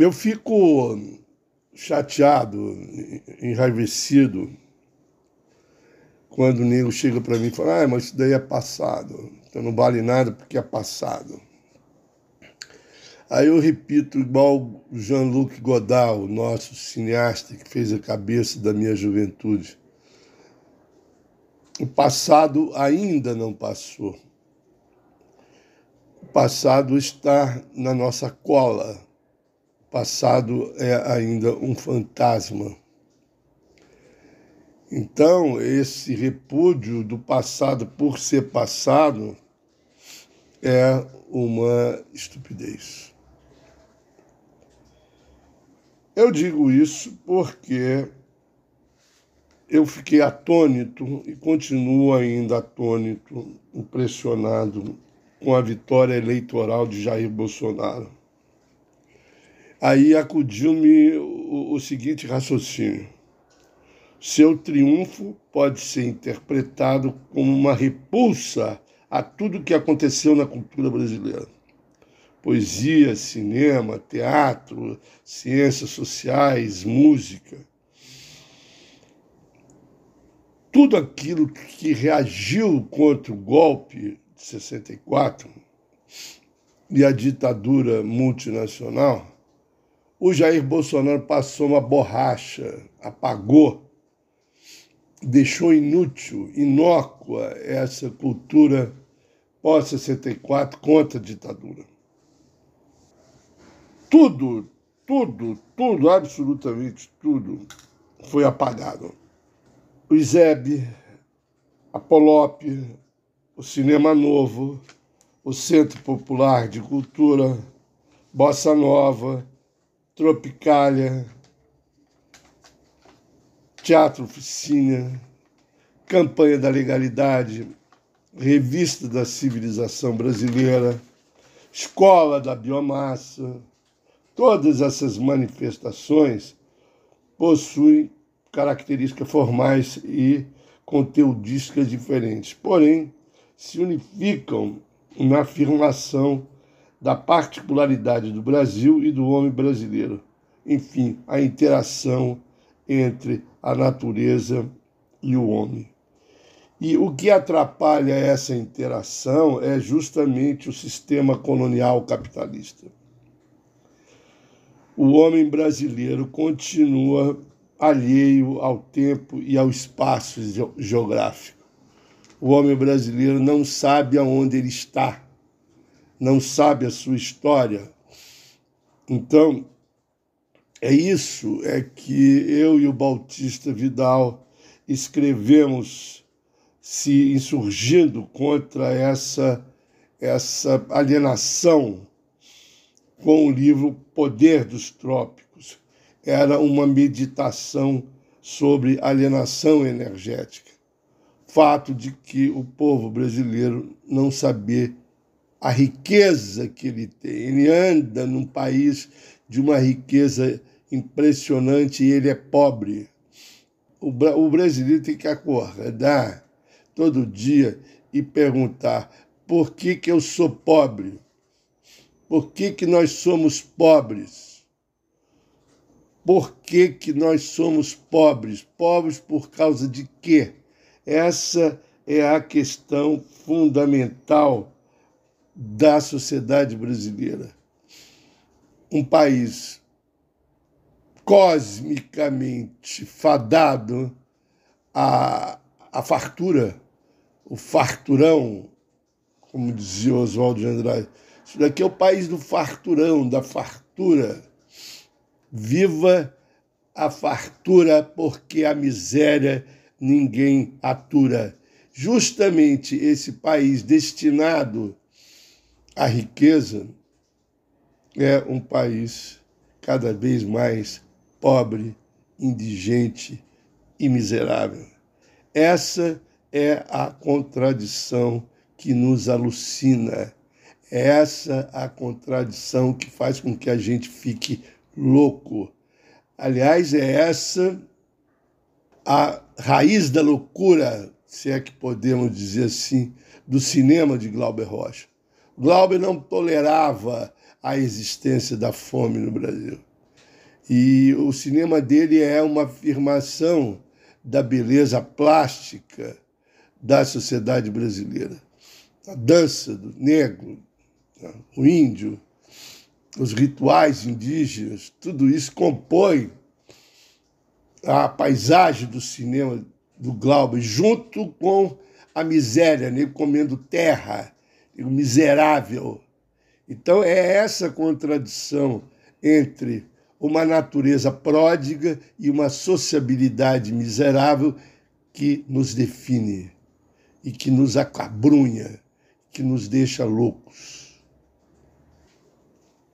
Eu fico chateado, enraivecido, quando o nego chega para mim e fala: Ah, mas isso daí é passado, então não vale nada porque é passado. Aí eu repito, igual Jean-Luc Godard, o nosso cineasta que fez a cabeça da minha juventude. O passado ainda não passou. O passado está na nossa cola. Passado é ainda um fantasma. Então, esse repúdio do passado por ser passado é uma estupidez. Eu digo isso porque eu fiquei atônito e continuo ainda atônito, impressionado com a vitória eleitoral de Jair Bolsonaro. Aí acudiu-me o, o seguinte raciocínio: seu triunfo pode ser interpretado como uma repulsa a tudo que aconteceu na cultura brasileira poesia, cinema, teatro, ciências sociais, música. Tudo aquilo que reagiu contra o golpe de 64 e a ditadura multinacional, o Jair Bolsonaro passou uma borracha, apagou, deixou inútil, inócua essa cultura pós-64 contra a ditadura tudo, tudo, tudo, absolutamente tudo foi apagado. O ISEB, a Polop, o Cinema Novo, o Centro Popular de Cultura, Bossa Nova, Tropicália, Teatro Oficina, Campanha da Legalidade, Revista da Civilização Brasileira, Escola da Biomassa, Todas essas manifestações possuem características formais e conteudísticas diferentes, porém se unificam na afirmação da particularidade do Brasil e do homem brasileiro. Enfim, a interação entre a natureza e o homem. E o que atrapalha essa interação é justamente o sistema colonial capitalista o homem brasileiro continua alheio ao tempo e ao espaço geográfico. O homem brasileiro não sabe aonde ele está, não sabe a sua história. Então, é isso é que eu e o Bautista Vidal escrevemos se insurgindo contra essa essa alienação com o livro Poder dos Trópicos. Era uma meditação sobre alienação energética. Fato de que o povo brasileiro não saber a riqueza que ele tem. Ele anda num país de uma riqueza impressionante e ele é pobre. O, brasileiro tem que acordar todo dia e perguntar: por que, que eu sou pobre? Por que, que nós somos pobres? Por que, que nós somos pobres? Pobres por causa de quê? Essa é a questão fundamental da sociedade brasileira. Um país cosmicamente fadado à, à fartura, o farturão, como dizia Oswaldo de Andrade, isso daqui é o país do farturão, da fartura. Viva a fartura, porque a miséria ninguém atura. Justamente esse país destinado à riqueza é um país cada vez mais pobre, indigente e miserável. Essa é a contradição que nos alucina é essa a contradição que faz com que a gente fique louco. Aliás, é essa a raiz da loucura, se é que podemos dizer assim, do cinema de Glauber Rocha. Glauber não tolerava a existência da fome no Brasil. E o cinema dele é uma afirmação da beleza plástica da sociedade brasileira. A dança do negro, né, o índio, os rituais indígenas, tudo isso compõe a paisagem do cinema do Glauber, junto com a miséria, nego comendo terra, nego miserável. Então é essa contradição entre uma natureza pródiga e uma sociabilidade miserável que nos define e que nos acabrunha, que nos deixa loucos.